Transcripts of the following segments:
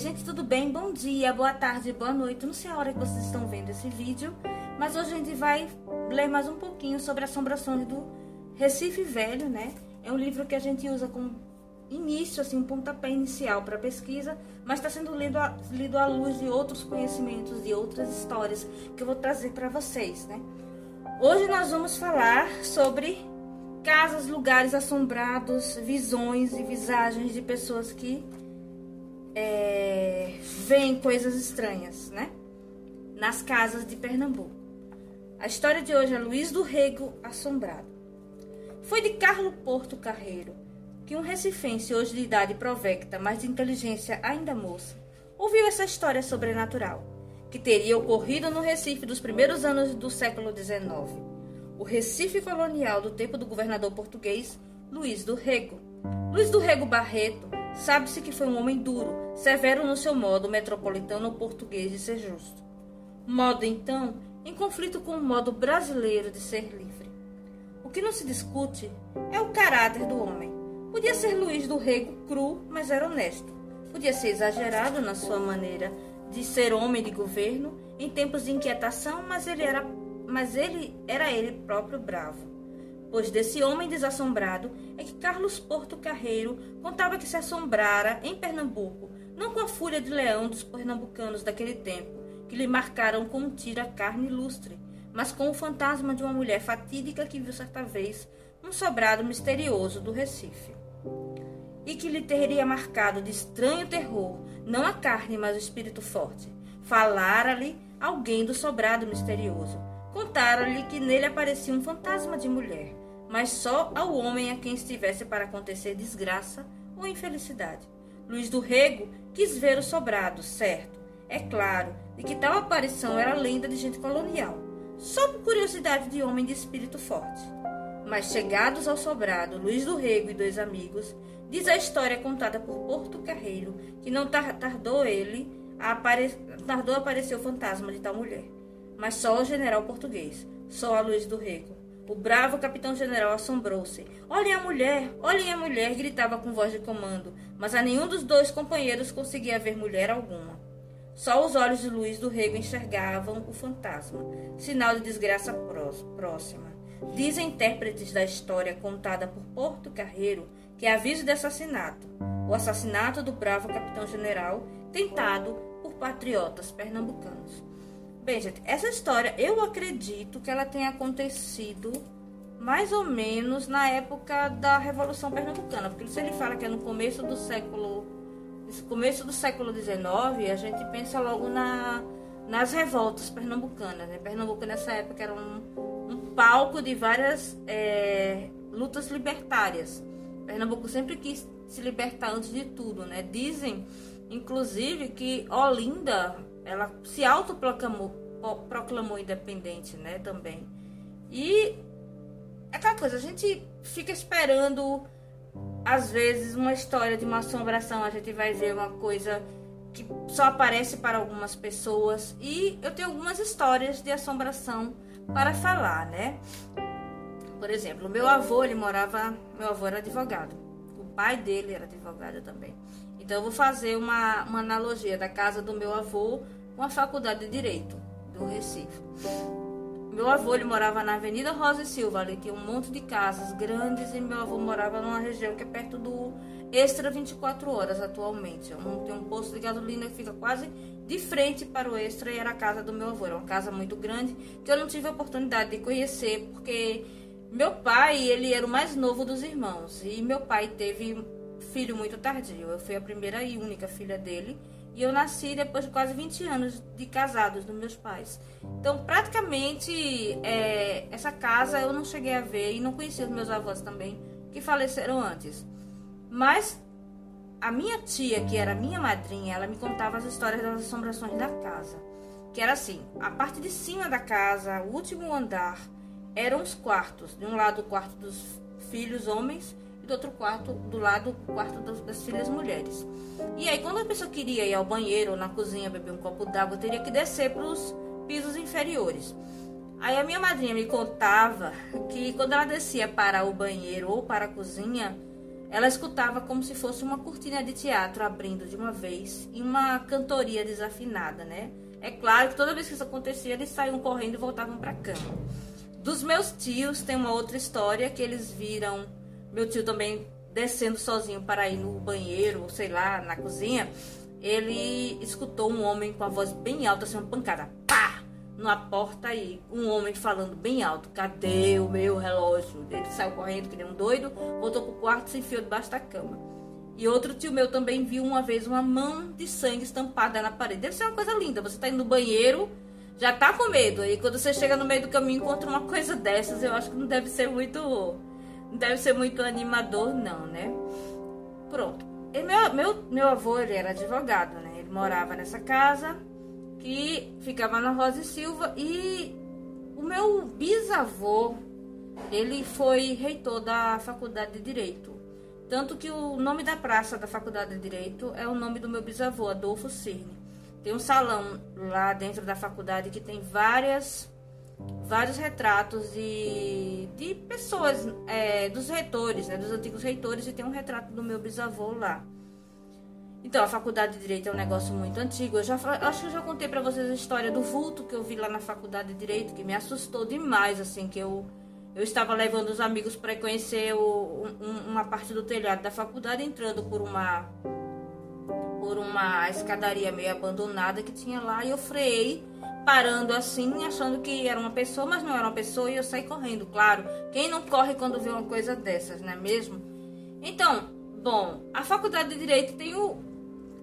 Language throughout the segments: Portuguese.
gente, tudo bem? Bom dia, boa tarde, boa noite. Não sei a hora que vocês estão vendo esse vídeo, mas hoje a gente vai ler mais um pouquinho sobre assombrações do Recife Velho, né? É um livro que a gente usa como início, assim, um pontapé inicial para pesquisa, mas está sendo lido, a, lido à luz de outros conhecimentos, de outras histórias que eu vou trazer para vocês, né? Hoje nós vamos falar sobre casas, lugares assombrados, visões e visagens de pessoas que é, veem coisas estranhas, né? Nas casas de Pernambuco. A história de hoje é Luiz do Rego Assombrado. Foi de Carlo Porto Carreiro que um recifense hoje de idade provecta, mas de inteligência ainda moça, ouviu essa história sobrenatural, que teria ocorrido no Recife dos primeiros anos do século XIX. O Recife colonial do tempo do governador português Luiz do Rego. Luiz do Rego Barreto sabe-se que foi um homem duro, severo no seu modo metropolitano português de ser justo. Modo, então, em conflito com o modo brasileiro de ser livre. O que não se discute é o caráter do homem Podia ser Luiz do Rego cru, mas era honesto. Podia ser exagerado na sua maneira de ser homem de governo em tempos de inquietação, mas ele era, mas ele era ele próprio bravo. Pois desse homem desassombrado é que Carlos Porto Carreiro contava que se assombrara em Pernambuco, não com a fúria de leão dos pernambucanos daquele tempo, que lhe marcaram com um tiro a carne ilustre, mas com o fantasma de uma mulher fatídica que viu certa vez um sobrado misterioso do Recife e que lhe teria marcado de estranho terror, não a carne, mas o espírito forte. Falara-lhe alguém do sobrado misterioso. Contaram-lhe que nele aparecia um fantasma de mulher, mas só ao homem a quem estivesse para acontecer desgraça ou infelicidade. Luiz do Rego quis ver o sobrado, certo. É claro, de que tal aparição era lenda de gente colonial, só por curiosidade de homem de espírito forte. Mas chegados ao sobrado, Luiz do Rego e dois amigos Diz a história contada por Porto Carreiro que não tardou ele a apare... tardou a aparecer o fantasma de tal mulher, mas só o general português, só a luz do rego. O bravo capitão-general assombrou-se. Olhem a mulher, olhem a mulher, gritava com voz de comando, mas a nenhum dos dois companheiros conseguia ver mulher alguma. Só os olhos de Luiz do Rego enxergavam o fantasma, sinal de desgraça próxima. Dizem intérpretes da história contada por Porto Carreiro que é aviso de assassinato, o assassinato do bravo capitão-general tentado por patriotas pernambucanos. Bem, gente, essa história eu acredito que ela tenha acontecido mais ou menos na época da Revolução Pernambucana, porque se ele fala que é no começo do século começo do século XIX, a gente pensa logo na, nas revoltas pernambucanas. Né? Pernambuco nessa época era um, um palco de várias é, lutas libertárias. Pernambuco sempre quis se libertar antes de tudo, né? Dizem, inclusive, que Olinda, ela se autoproclamou proclamou independente, né, também. E é aquela coisa, a gente fica esperando às vezes uma história de uma assombração, a gente vai ver uma coisa que só aparece para algumas pessoas e eu tenho algumas histórias de assombração para falar, né? Por exemplo, meu avô, ele morava. Meu avô era advogado. O pai dele era advogado também. Então eu vou fazer uma, uma analogia da casa do meu avô com a faculdade de Direito do Recife. Meu avô ele morava na Avenida Rosa e Silva, ali tinha um monte de casas grandes e meu avô morava numa região que é perto do Extra 24 horas atualmente. Tem um posto de gasolina que fica quase de frente para o Extra e era a casa do meu avô. Era uma casa muito grande que eu não tive a oportunidade de conhecer porque meu pai, ele era o mais novo dos irmãos. E meu pai teve filho muito tardio. Eu fui a primeira e única filha dele. E eu nasci depois de quase 20 anos de casados dos meus pais. Então, praticamente, é, essa casa eu não cheguei a ver e não conheci os meus avós também, que faleceram antes. Mas a minha tia, que era minha madrinha, ela me contava as histórias das assombrações da casa. Que era assim: a parte de cima da casa, o último andar eram os quartos. De um lado o quarto dos filhos homens do outro quarto, do lado o quarto das filhas mulheres. E aí quando a pessoa queria ir ao banheiro ou na cozinha beber um copo d'água, teria que descer para os pisos inferiores. Aí a minha madrinha me contava que quando ela descia para o banheiro ou para a cozinha, ela escutava como se fosse uma cortina de teatro abrindo de uma vez e uma cantoria desafinada, né? É claro que toda vez que isso acontecia, eles saíam correndo e voltavam para a cama. Dos meus tios tem uma outra história que eles viram meu tio também descendo sozinho para ir no banheiro, sei lá, na cozinha. Ele escutou um homem com a voz bem alta, assim, uma pancada, pá, na porta aí. Um homem falando bem alto: Cadê o meu relógio? Ele saiu correndo que nem um doido, voltou pro quarto e se enfiou debaixo da cama. E outro tio meu também viu uma vez uma mão de sangue estampada na parede. Deve ser uma coisa linda. Você tá indo no banheiro, já tá com medo. E quando você chega no meio do caminho encontra uma coisa dessas, eu acho que não deve ser muito. Deve ser muito animador, não, né? Pronto. E meu, meu, meu avô, ele era advogado, né? Ele morava nessa casa que ficava na Rosa e Silva. E o meu bisavô, ele foi reitor da Faculdade de Direito. Tanto que o nome da praça da Faculdade de Direito é o nome do meu bisavô, Adolfo Cirne. Tem um salão lá dentro da faculdade que tem várias, vários retratos de, de pessoas, é, dos reitores, né, dos antigos reitores, e tem um retrato do meu bisavô lá. Então, a faculdade de Direito é um negócio muito antigo. Eu já acho que eu já contei para vocês a história do vulto que eu vi lá na faculdade de Direito, que me assustou demais, assim, que eu eu estava levando os amigos para conhecer o, um, uma parte do telhado da faculdade, entrando por uma por uma escadaria meio abandonada que tinha lá e eu freiei parando assim, achando que era uma pessoa, mas não era uma pessoa e eu saí correndo, claro. Quem não corre quando vê uma coisa dessas, não é mesmo? Então, bom, a faculdade de direito tem o,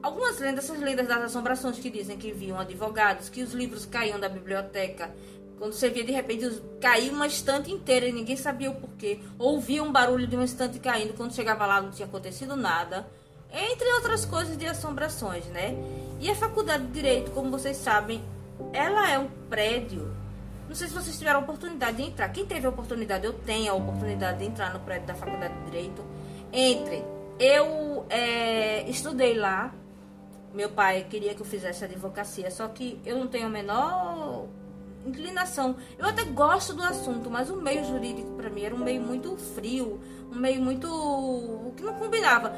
algumas lendas, essas lendas das assombrações que dizem que viam advogados, que os livros caíam da biblioteca quando você via de repente cair uma estante inteira e ninguém sabia o porquê. Ouvia um barulho de uma estante caindo, quando chegava lá não tinha acontecido nada. Entre outras coisas de assombrações, né? E a faculdade de Direito, como vocês sabem, ela é um prédio. Não sei se vocês tiveram a oportunidade de entrar. Quem teve a oportunidade, eu tenho a oportunidade de entrar no prédio da faculdade de Direito. Entre. Eu é, estudei lá. Meu pai queria que eu fizesse advocacia, só que eu não tenho a menor inclinação. Eu até gosto do assunto, mas o meio jurídico para mim era um meio muito frio, um meio muito que não combinava.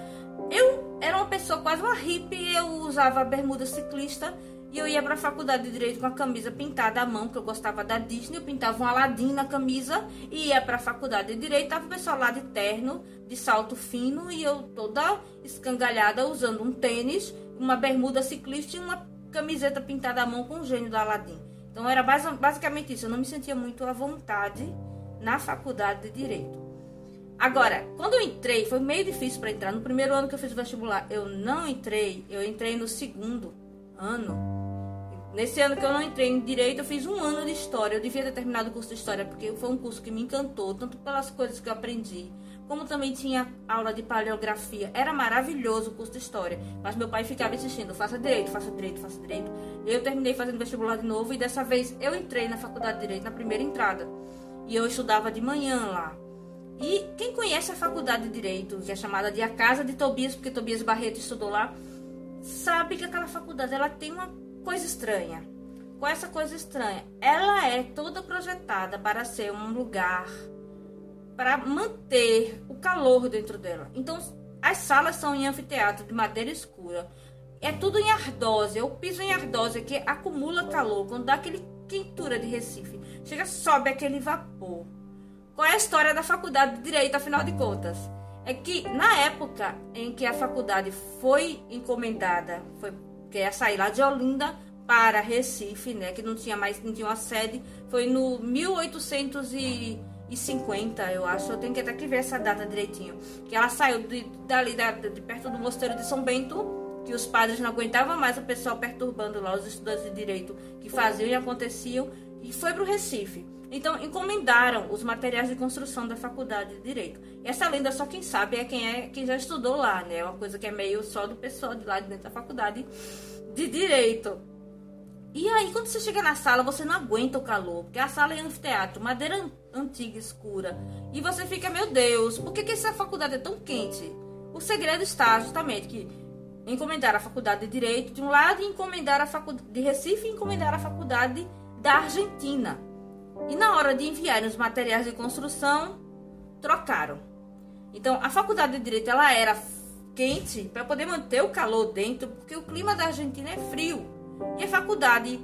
Eu era uma pessoa quase uma hippie, eu usava bermuda ciclista e eu ia para a faculdade de direito com a camisa pintada à mão, que eu gostava da Disney, eu pintava um Aladim na camisa e ia para a faculdade de direito, tava o pessoal lá de terno, de salto fino e eu toda escangalhada usando um tênis, uma bermuda ciclista e uma camiseta pintada à mão com o gênio do Aladim. Então era basicamente isso. Eu não me sentia muito à vontade na faculdade de direito. Agora, quando eu entrei, foi meio difícil para entrar. No primeiro ano que eu fiz o vestibular, eu não entrei. Eu entrei no segundo ano. Nesse ano que eu não entrei em direito, eu fiz um ano de história. Eu devia ter terminado o curso de história, porque foi um curso que me encantou, tanto pelas coisas que eu aprendi, como também tinha aula de paleografia. Era maravilhoso o curso de história. Mas meu pai ficava insistindo: faça direito, faça direito, faça direito. Eu terminei fazendo vestibular de novo e dessa vez eu entrei na faculdade de direito na primeira entrada. E eu estudava de manhã lá. E quem conhece a faculdade de direito, que é chamada de a Casa de Tobias, porque Tobias Barreto estudou lá, sabe que aquela faculdade ela tem uma coisa estranha. Com essa coisa estranha, ela é toda projetada para ser um lugar para manter o calor dentro dela. Então, as salas são em anfiteatro de madeira escura. É tudo em ardósia. O piso em ardósia que acumula calor. Quando dá aquele quentura de Recife, chega, sobe aquele vapor. Qual é a história da faculdade de Direito, afinal de contas? É que na época em que a faculdade foi encomendada, foi que ia sair lá de Olinda para Recife, né, que não tinha mais, não tinha uma sede, foi no 1800 e e 50, eu acho. Eu tenho que até que ver essa data direitinho. Que ela saiu de, dali, da, de perto do mosteiro de São Bento, que os padres não aguentavam mais o pessoal perturbando lá os estudantes de direito que faziam e aconteciam, e foi para o Recife. Então, encomendaram os materiais de construção da faculdade de Direito. Essa lenda só quem sabe é quem é quem já estudou lá, né? É uma coisa que é meio só do pessoal de lá de dentro da faculdade de Direito. E aí, quando você chega na sala, você não aguenta o calor, porque a sala é anfiteatro, madeira antiga, escura. E você fica, meu Deus, por que, que essa faculdade é tão quente? O segredo está justamente que encomendar a faculdade de Direito de um lado e encomendar a faculdade de Recife e encomendar a faculdade da Argentina. E na hora de enviarem os materiais de construção, trocaram. Então, a faculdade de direito ela era quente para poder manter o calor dentro, porque o clima da Argentina é frio. E a faculdade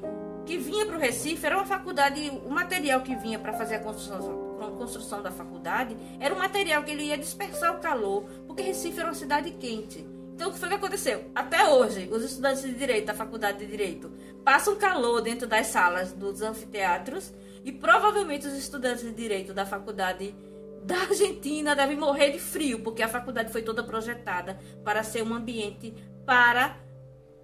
que vinha para o Recife era uma faculdade, o material que vinha para fazer a construção, a construção da faculdade era um material que ele ia dispersar o calor, porque Recife era uma cidade quente. Então, o que foi que aconteceu? Até hoje, os estudantes de direito da faculdade de direito passam calor dentro das salas dos anfiteatros e provavelmente os estudantes de direito da faculdade da Argentina devem morrer de frio, porque a faculdade foi toda projetada para ser um ambiente para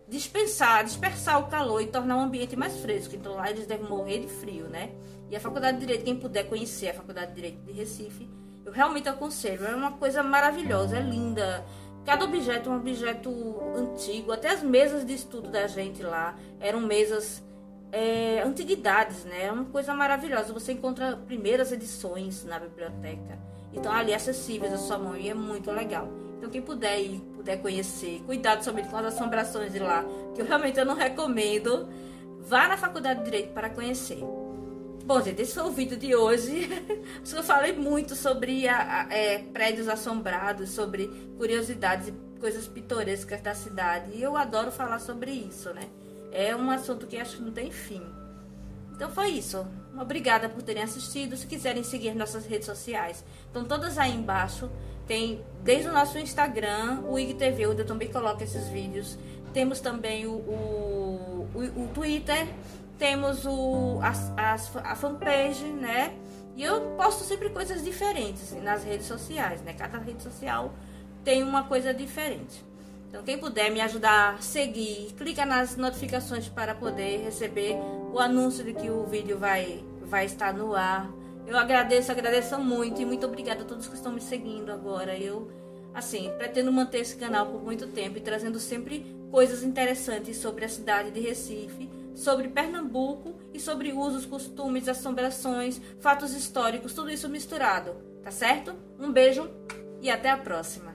dispensar, dispersar o calor e tornar um ambiente mais fresco. Então lá eles devem morrer de frio, né? E a Faculdade de Direito, quem puder conhecer a Faculdade de Direito de Recife, eu realmente aconselho. É uma coisa maravilhosa, é linda. Cada objeto é um objeto antigo. Até as mesas de estudo da gente lá eram mesas é, antiguidades, né? É uma coisa maravilhosa. Você encontra primeiras edições na biblioteca. Então ali acessíveis à sua mão e é muito legal. Então quem puder ir, puder conhecer, cuidado somente com as assombrações de lá, que eu realmente eu não recomendo, vá na Faculdade de Direito para conhecer. Bom, gente, esse foi o vídeo de hoje. eu falei muito sobre a, a, é, prédios assombrados, sobre curiosidades e coisas pitorescas da cidade. E eu adoro falar sobre isso, né? É um assunto que acho que não tem fim. Então foi isso. Obrigada por terem assistido. Se quiserem seguir nossas redes sociais, estão todas aí embaixo. Tem desde o nosso Instagram, o IGTV, onde eu também coloco esses vídeos. Temos também o, o, o, o Twitter, temos o, a, a, a fanpage, né? E eu posto sempre coisas diferentes nas redes sociais, né? Cada rede social tem uma coisa diferente. Então, quem puder me ajudar a seguir, clica nas notificações para poder receber o anúncio de que o vídeo vai, vai estar no ar. Eu agradeço, agradeço muito e muito obrigada a todos que estão me seguindo agora. Eu, assim, pretendo manter esse canal por muito tempo e trazendo sempre coisas interessantes sobre a cidade de Recife, sobre Pernambuco e sobre usos, costumes, assombrações, fatos históricos, tudo isso misturado, tá certo? Um beijo e até a próxima.